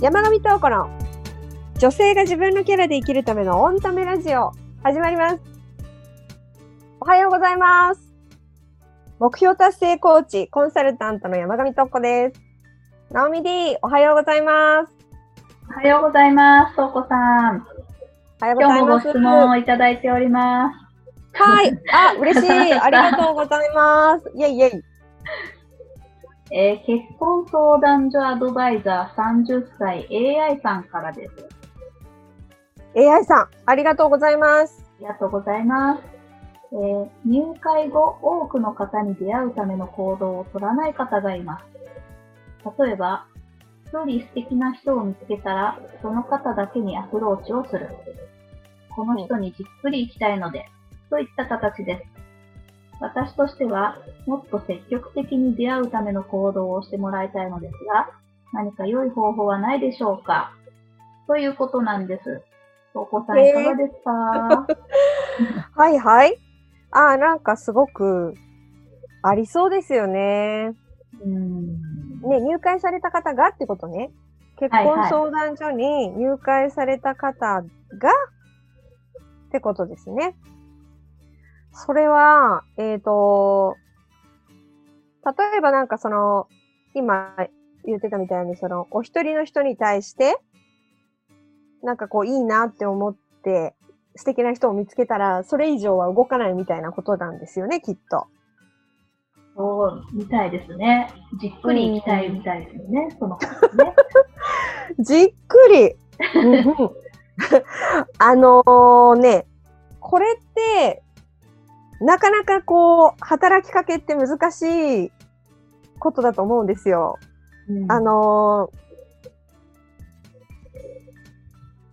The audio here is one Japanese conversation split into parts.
山上東子の女性が自分のキャラで生きるためのオンタメラジオ始まります。おはようございます。目標達成コーチ、コンサルタントの山上東子です。ナオミ D、おはようございます。おはようございます。とうこさん。おはようございます。今日もご質問をいただいております。はい。あ、嬉しい。ありがとうございます。イェイイェイ。えー結婚相談所アドバイザー30歳 AI さんからです。AI さん、ありがとうございます。ありがとうございます。えー入会後、多くの方に出会うための行動を取らない方がいます。例えば、一人素敵な人を見つけたら、その方だけにアプローチをする。この人にじっくり行きたいので、といった形です。私としては、もっと積極的に出会うための行動をしてもらいたいのですが、何か良い方法はないでしょうか？ということなんです。お子さんいかがですか、はいはい。あー、なんかすごくありそうですよね。うんね、入会された方が？ってことね。結婚相談所に入会された方が、ってことですね。それは、えっ、と、例えばなんかその、今言ってたみたいに、その、お一人の人に対して、なんかこういいなって思って、素敵な人を見つけたら、それ以上は動かないみたいなことなんですよね、きっと。そう、みたいですね。じっくり行きたいみたいですよね、その方ね。じっくり。うんうんあのーね、これって、なかなかこう、働きかけって難しいことだと思うんですよ。うんあのー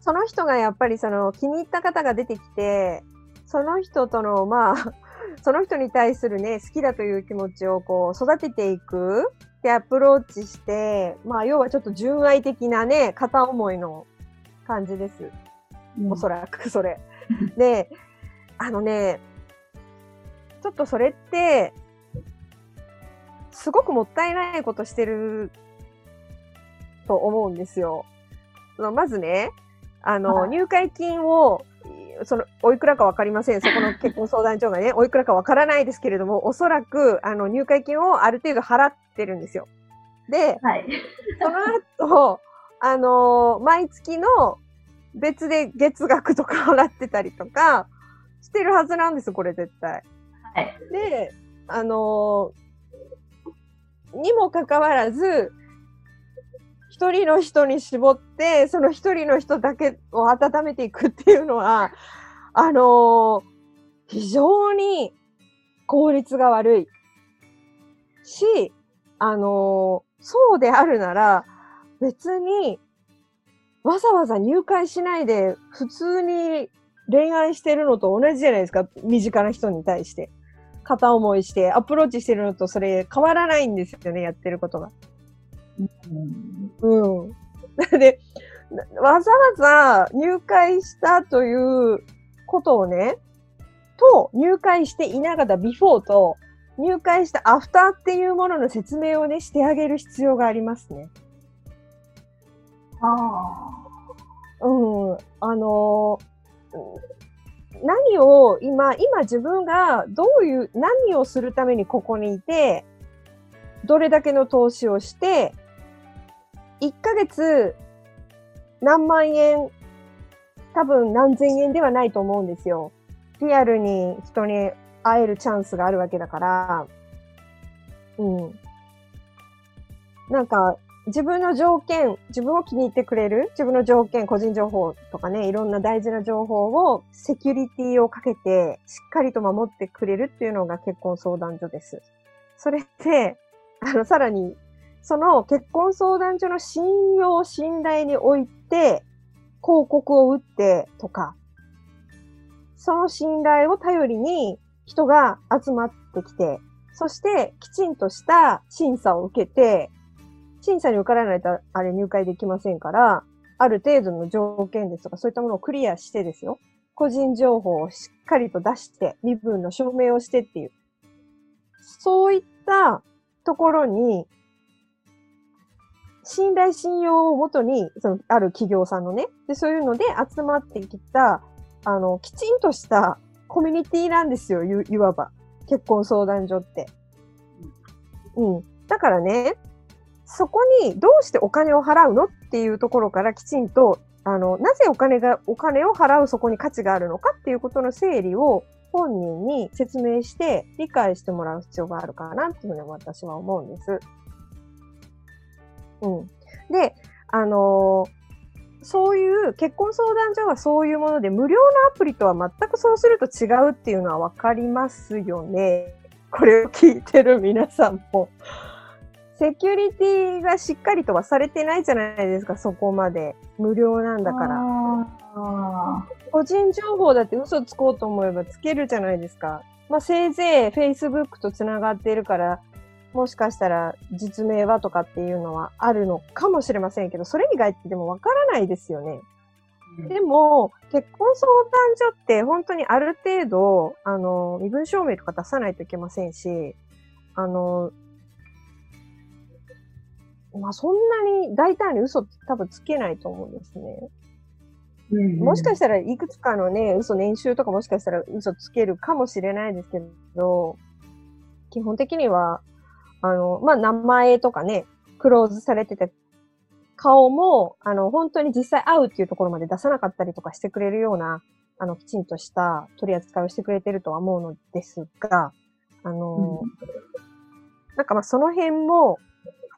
その人がやっぱりその気に入った方が出てきて、その人との、まあ、その人に対するね、好きだという気持ちをこう育てていくでアプローチして、まあ要はちょっと純愛的なね、片思いの感じです。うんおそらくそれ。で、あのね、ちょっとそれって、すごくもったいないことしてると思うんですよ。まずね、あの、はい入会金を、その、おいくらかわかりません。そこの結婚相談所がね、おいくらかわからないですけれども、おそらく、あの、入会金をある程度払ってるんですよ。で、はい。その後、あのー毎月の別で月額とか払ってたりとかしてるはずなんです、これ絶対。で、あのーにもかかわらず、一人の人に絞って、その一人の人だけを温めていくっていうのは、あのー非常に効率が悪いし、あのーそうであるなら、別に、わざわざ入会しないで、普通に恋愛してるのと同じじゃないですか。身近な人に対して。片思いして、アプローチしてるのとそれ変わらないんですよね、やってることが。うんうん。で、なわざわざ入会したということをね、と、入会していなかったビフォーと、入会したアフターっていうものの説明をね、してあげる必要がありますね。あうん。あのうん何を今、今自分がどういう、何をするためにここにいて、どれだけの投資をして、1ヶ月何万円、多分何千円ではないと思うんですよ。リアルに人に会えるチャンスがあるわけだから、うん。なんか、自分の条件、自分を気に入ってくれる、自分の条件、個人情報とかね、いろんな大事な情報をセキュリティをかけて、しっかりと守ってくれるっていうのが結婚相談所です。それって、あの、さらに、その結婚相談所の信用、信頼において、広告を打ってとか、その信頼を頼りに人が集まってきて、そしてきちんとした審査を受けて、審査に受からないとあれ入会できませんから、ある程度の条件ですとか、そういったものをクリアしてですよ。個人情報をしっかりと出して、身分の証明をしてっていう。そういったところに、信頼信用をもとに、その、ある企業さんのね、で、そういうので集まってきた、あの、きちんとしたコミュニティなんですよ、いいわば。結婚相談所って。うん。だからね、そこにどうしてお金を払うのっていうところからきちんと、あの、なぜお金が、お金を払うそこに価値があるのかっていうことの整理を本人に説明して理解してもらう必要があるかなっていうふうに私は思うんです。うん。で、あのー、そういう結婚相談所はそういうもので無料のアプリとは全くそうすると違うっていうのはわかりますよね。これを聞いてる皆さんも。セキュリティがしっかりとはされてないじゃないですか、そこまで。無料なんだから。個人情報だって嘘つこうと思えばつけるじゃないですか。まあ、せいぜい Facebook とつながっているから、もしかしたら実名はとかっていうのはあるのかもしれませんけど、それ以外ってでもわからないですよね。うん、でも、結婚相談所って本当にある程度、あの、身分証明とか出さないといけませんし、あの、まあ、そんなに大胆に嘘多分つけないと思うんですね。うんうん、もしかしたらいくつかのね、嘘年収とかもしかしたら嘘つけるかもしれないですけど、基本的にはあの、まあ、名前とかね、クローズされてて、顔も、あの、本当に実際会うっていうところまで出さなかったりとかしてくれるような、あの、きちんとした取り扱いをしてくれてるとは思うのですが、あの、うん、なんかまあその辺も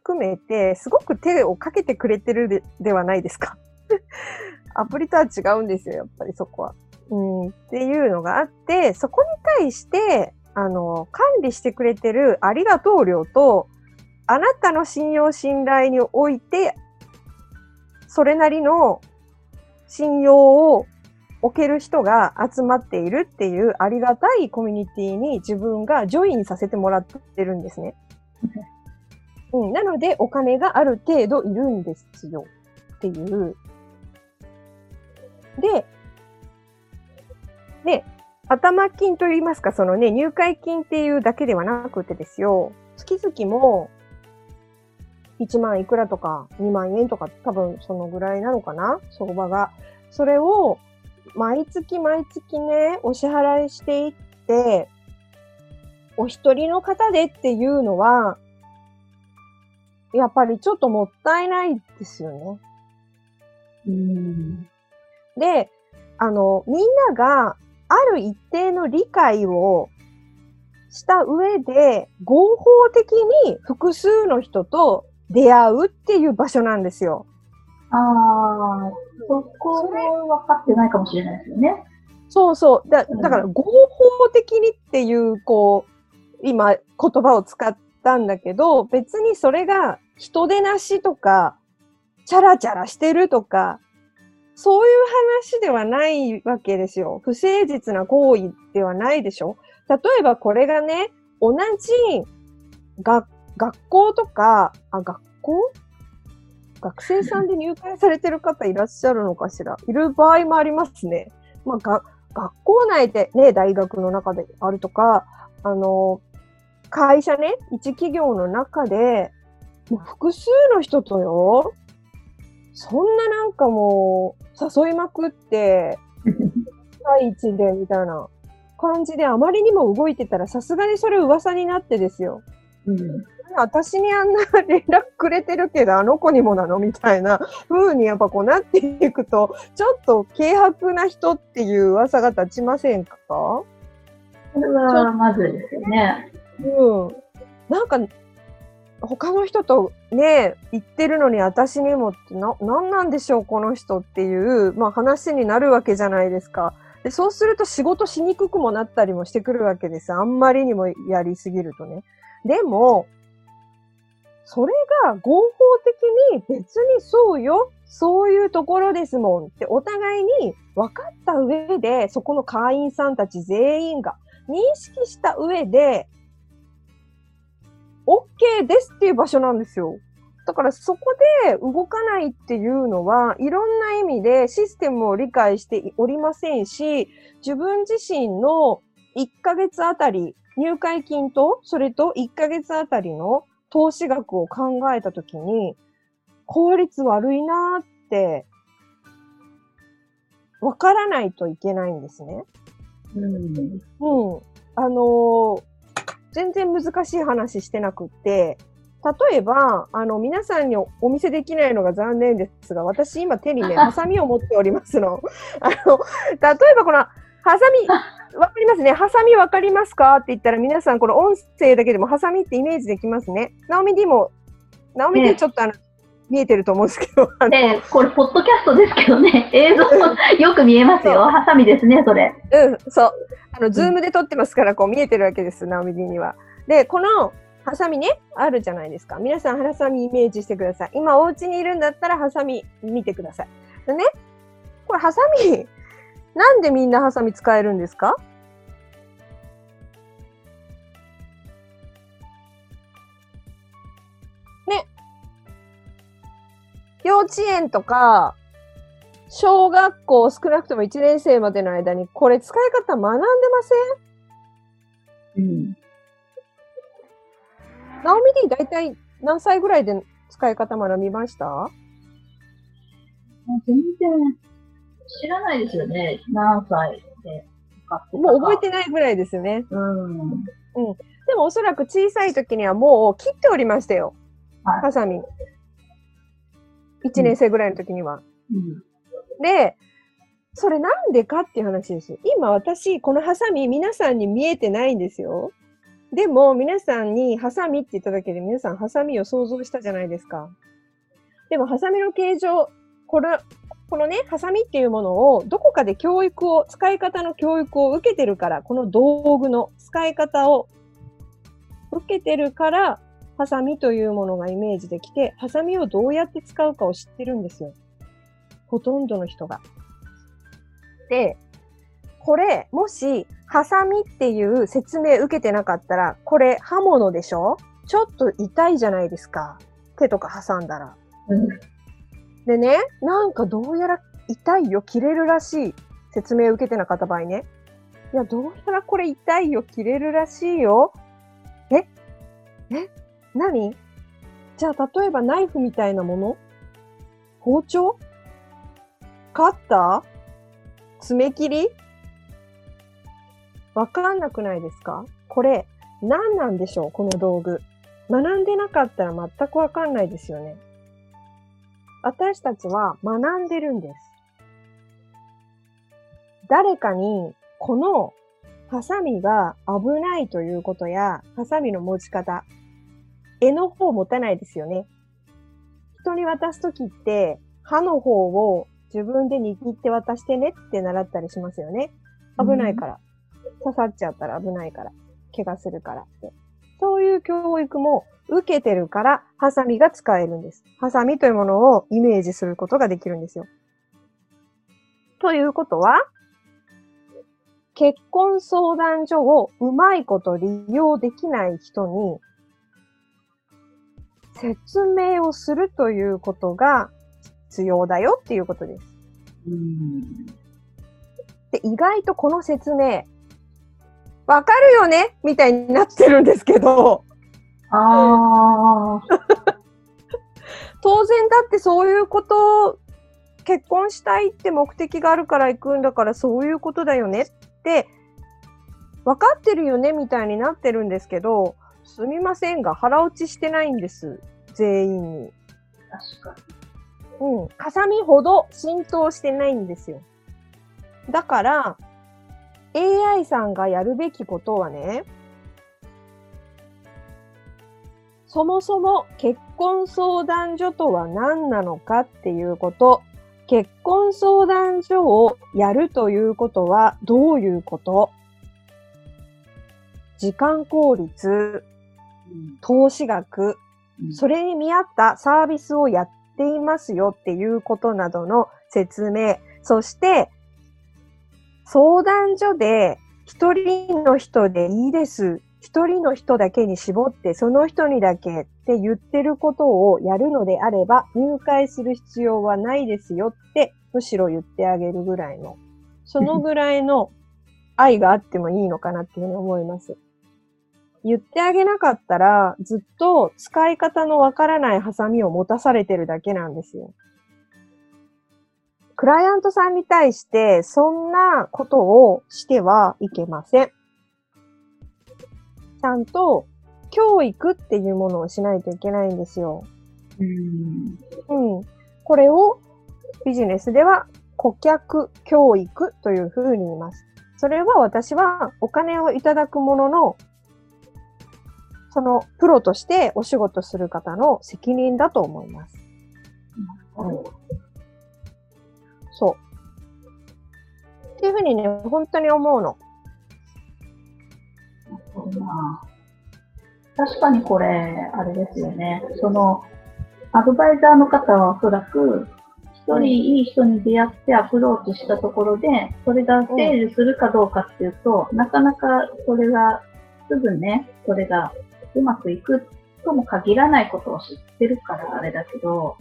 含めて、すごく手をかけてくれてるではないですか。アプリとは違うんですよ、やっぱりそこは。うん、っていうのがあって、そこに対して、あの、管理してくれてるありがとう料と、あなたの信用信頼において、それなりの信用を置ける人が集まっているっていうありがたいコミュニティに自分がジョインさせてもらってるんですね。うん、なのでお金がある程度いるんですよっていう。で、で、頭金といいますか、そのね、入会金っていうだけではなくてですよ、月々も1万いくらとか2万円とか多分そのぐらいなのかな？相場が。それを毎月毎月ね、お支払いしていって、お一人の方でっていうのは、やっぱりちょっともったいないですよね。うん。で、あの、みんながある一定の理解をした上で、合法的に複数の人と出会うっていう場所なんですよ。ああ、そこも分かってないかもしれないですよね。そうそう。だだから、合法的にっていう、こう、今、言葉を使ったんだけど、別にそれが人でなしとか、チャラチャラしてるとか、そういう話ではないわけですよ。不誠実な行為ではないでしょ例えばこれがね、同じ学校とか、あ、学校？学生さんで入会されてる方いらっしゃるのかしらいる場合もありますね。まあ、学校内でね、大学の中であるとか、あの、会社ね、一企業の中で、もう複数の人とよ、そんななんかもう、誘いまくって、第一でみたいな感じであまりにも動いてたらさすがにそれ噂になってですよ。うん、私にあんな連絡くれてるけどあの子にもなのみたいな風にやっぱこうなっていくとちょっと軽薄な人っていう噂が立ちませんか？それはまずいですよね。うん。なんか他の人とね、言ってるのに私にもってな、なんなんでしょう、この人っていう、まあ話になるわけじゃないですか。で、そうすると仕事しにくくもなったりもしてくるわけです。あんまりにもやりすぎるとね。でも、それが合法的に別にそうよ。そういうところですもんってお互いに分かった上で、そこの会員さんたち全員が認識した上で、OK ですっていう場所なんですよ。だからそこで動かないっていうのは、いろんな意味でシステムを理解しておりませんし、自分自身の1ヶ月あたり、入会金と、それと1ヶ月あたりの投資額を考えたときに、効率悪いなーって、わからないといけないんですね。うん。うん。あのー全然難しい話してなくって、例えば、あの、皆さんにおお見せできないのが残念ですが、私今手にね、ハサミを持っておりますの。あの、例えばこの、ハサミ、わかりますね。ハサミわかりますかって言ったら皆さんこの音声だけでもハサミってイメージできますね。ナオミ D も、ナオミ D ちょっとあの、見えてると思うんですけど、あので、これ、ポッドキャストですけどね、映像よく見えますよ。ハサミですね、それ。うん、そう。あの、 Zoom で撮ってますから、こう見えてるわけです、ナオミには。で、この、ハサミね、あるじゃないですか。皆さん、ハサミイメージしてください。今、お家にいるんだったら、ハサミ見てください。でね、これ、ハサミ、なんでみんなハサミ使えるんですか？幼稚園とか、小学校少なくとも1年生までの間に、これ使い方学んでません？うん。ナオミ D 大体何歳ぐらいで使い方学びました？全然知らないですよね。何歳で。もう覚えてないぐらいですよね。うん。でもおそらく小さい時にはもう切っておりましたよ。はいハサミ。1年生ぐらいの時には。うん。で、それなんでかっていう話です。今私、このハサミ皆さんに見えてないんですよ。でも皆さんにハサミって言っただけで皆さんハサミを想像したじゃないですか。でもハサミの形状、これ、このね、ハサミっていうものをどこかで教育を、使い方の教育を受けてるから、この道具の使い方を受けてるから、ハサミというものがイメージできて、ハサミをどうやって使うかを知ってるんですよ。ほとんどの人が。で、これ、もし、ハサミっていう説明受けてなかったら、これ刃物でしょ？ちょっと痛いじゃないですか。手とか挟んだら。うん。でね、なんかどうやら痛いよ、切れるらしい。説明受けてなかった場合ね。いや、どうやらこれ痛いよ、切れるらしいよ。え？え？何？じゃあ、例えばナイフみたいなもの？包丁？カッター？爪切り？わかんなくないですか？これ、何なんでしょう？この道具。学んでなかったら全くわかんないですよね。私たちは学んでるんです。誰かにこのハサミが危ないということや、ハサミの持ち方、柄の方を持たないですよね。人に渡すときって、刃の方を自分で握って渡してねって習ったりしますよね。危ないから。刺さっちゃったら危ないから。怪我するからって。そういう教育も受けてるから、ハサミが使えるんです。ハサミというものをイメージすることができるんですよ。ということは、結婚相談所をうまいこと利用できない人に、説明をするということが必要だよっていうことです。うん。で、意外とこの説明、わかるよね？みたいになってるんですけど、ああ。当然だってそういうことを結婚したいって目的があるから行くんだからそういうことだよねって分かってるよね？みたいになってるんですけどすみませんが腹落ちしてないんです全員に。確かうん。ハサミほど浸透してないんですよ。だから AI さんがやるべきことはねそもそも結婚相談所とは何なのかっていうこと、結婚相談所をやるということはどういうこと時間効率、に。投資額、うんそれに見合ったサービスをやっていますよっていうことなどの説明、そして相談所で一人の人でいいです。一人の人だけに絞って、その人にだけって言ってることをやるのであれば、入会する必要はないですよって、むしろ言ってあげるぐらいの、そのぐらいの愛があってもいいのかなっていうふうに思います。言ってあげなかったら、ずっと使い方のわからないハサミを持たされてるだけなんですよ。クライアントさんに対して、そんなことをしてはいけません。ちゃんと、教育っていうものをしないといけないんですよ。うん。うん。これをビジネスでは顧客教育というふうに言います。それは私はお金をいただくもののそのプロとしてお仕事する方の責任だと思います。うん、そう。っていうふうにね、本当に思うの。確かにこれ、あれですよね。その、アドバイザーの方はおそらく、一人いい人に出会ってアプローチしたところで、それがセールするかどうかっていうと、なかなかそれが、すぐね、それがうまくいくとも限らないことを知ってるからあれだけど、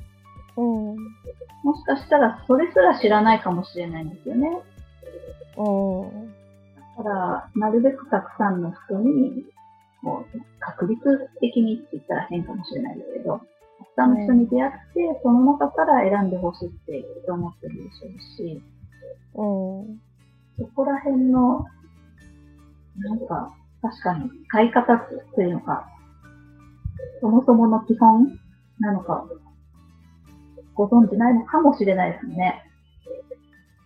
うん、もしかしたらそれすら知らないかもしれないんですよね。うん、だから、なるべくたくさんの人に、もう確率的にって言ったら変かもしれないですけど、たくさんの人に出会って、その中から選んでほしいって思ってるでしょうし、うん、そこら辺の、なんか、確かに、使い方というのか、そもそもの基本なのか、ご存知ないのかもしれないですね。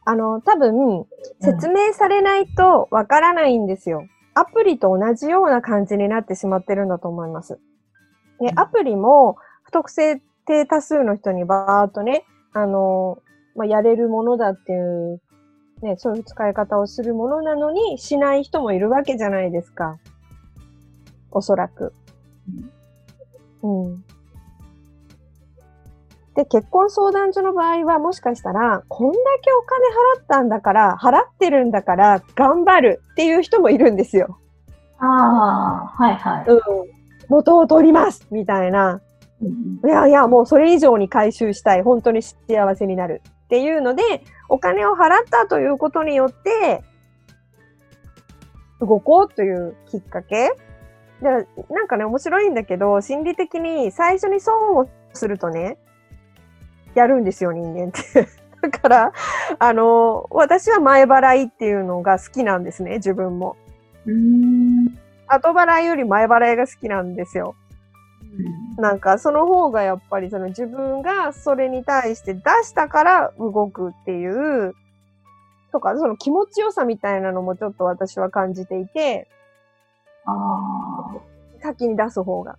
あの、多分、説明されないとわからないんですよ、うん。アプリと同じような感じになってしまってるんだと思います。で、アプリも不特定多数の人にバーっとね、あの、まあ、やれるものだっていうね、そういう使い方をするものなのにしない人もいるわけじゃないですか。おそらく。うん。で、結婚相談所の場合はもしかしたら、こんだけお金払ったんだから、払ってるんだから頑張るっていう人もいるんですよ。ああ、はいはい。うん。元を取りますみたいな。いやいや、もうそれ以上に回収したい。本当に幸せになる。っていうので、お金を払ったということによって、動こうというきっかけでなんかね、面白いんだけど、心理的に最初に損をするとね、やるんですよ、人間って。だから、あの、私は前払いっていうのが好きなんですね、自分も。うん後払いより前払いが好きなんですよ。なんかその方がやっぱりその自分がそれに対して出したから動くっていう、とか、その気持ちよさみたいなのもちょっと私は感じていて、あ先に出す方が。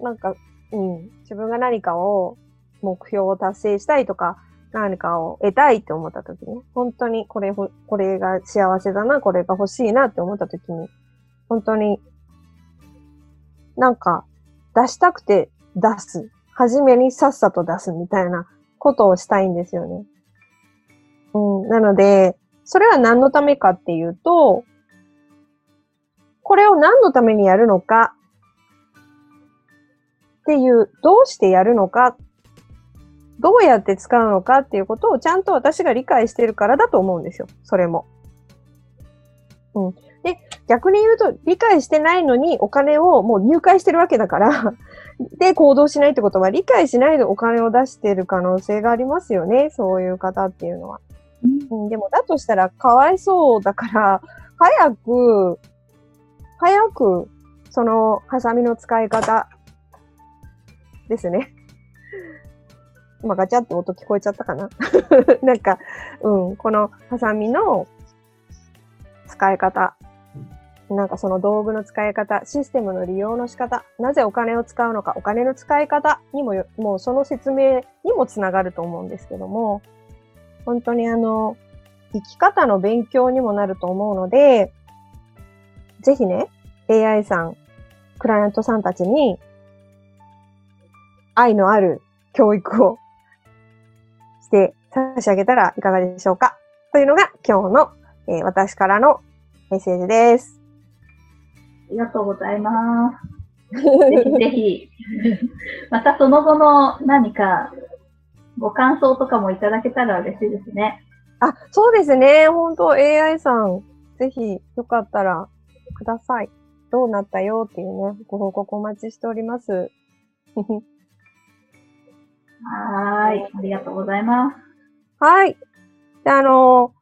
なんか、うん、自分が何かを、目標を達成したいとか、何かを得たいって思った時に、本当にこれ、これが幸せだな、これが欲しいなって思った時に、本当になんか出したくて出す。初めにさっさと出すみたいなことをしたいんですよね。うん。なので、それは何のためかっていうと、これを何のためにやるのかっていう、どうしてやるのか、どうやって使うのかっていうことをちゃんと私が理解してるからだと思うんですよ。それも。うん。で、逆に言うと、理解してないのにお金をもう入会してるわけだから で、行動しないってことは、理解しないでお金を出してる可能性がありますよね。そういう方っていうのは。うん、でも、だとしたら、かわいそうだから、早く、早く、その、ハサミの使い方ですね。今ガチャって音聞こえちゃったかな なんか、うん、このハサミの使い方なんかその道具の使い方、システムの利用の仕方、なぜお金を使うのか、お金の使い方にも、もうその説明にもつながると思うんですけども、本当にあの、生き方の勉強にもなると思うので、ぜひね、AI さん、クライアントさんたちに、愛のある教育をして差し上げたらいかがでしょうか？というのが今日の、えー、私からのメッセージです。ありがとうございます。ぜひぜひ、またその後の何かご感想とかもいただけたら嬉しいですね。あ、そうですね。本当 AI さん、ぜひよかったらください。どうなったよっていうね、ご報告お待ちしております。はい。ありがとうございます。はい。で、あの、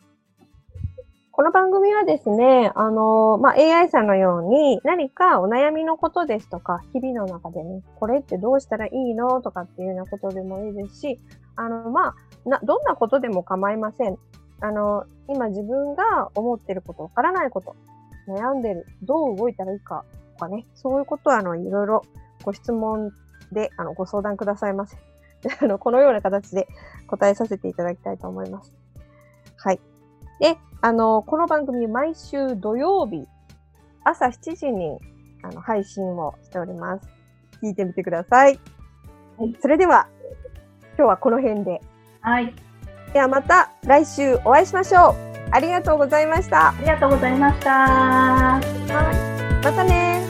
この番組はですね、あの、まあ、AI さんのように何かお悩みのことですとか、日々の中でね、これってどうしたらいいのとかっていうようなことでもいいですし、あの、まあ、な、どんなことでも構いません。あの、今自分が思ってること、わからないこと、悩んでる、どう動いたらいいかとかね、そういうことは、あの、いろいろご質問で、あの、ご相談くださいませ。あの、このような形で答えさせていただきたいと思います。はい。で、あの、この番組毎週土曜日、朝7時にあの配信をしております。聞いてみてください。はい。それでは、今日はこの辺で。はい。ではまた来週お会いしましょう。ありがとうございました。ありがとうございました。はい。またね